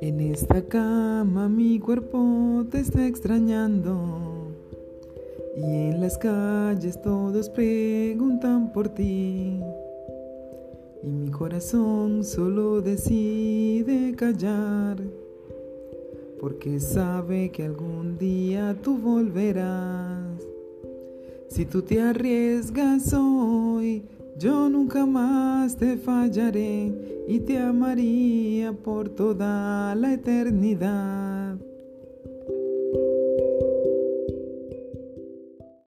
En esta cama mi cuerpo te está extrañando. Y en las calles todos preguntan por ti. Y mi corazón solo decide callar. Porque sabe que algún día tú volverás. Si tú te arriesgas hoy, yo nunca más te fallaré y te amaría por toda la eternidad.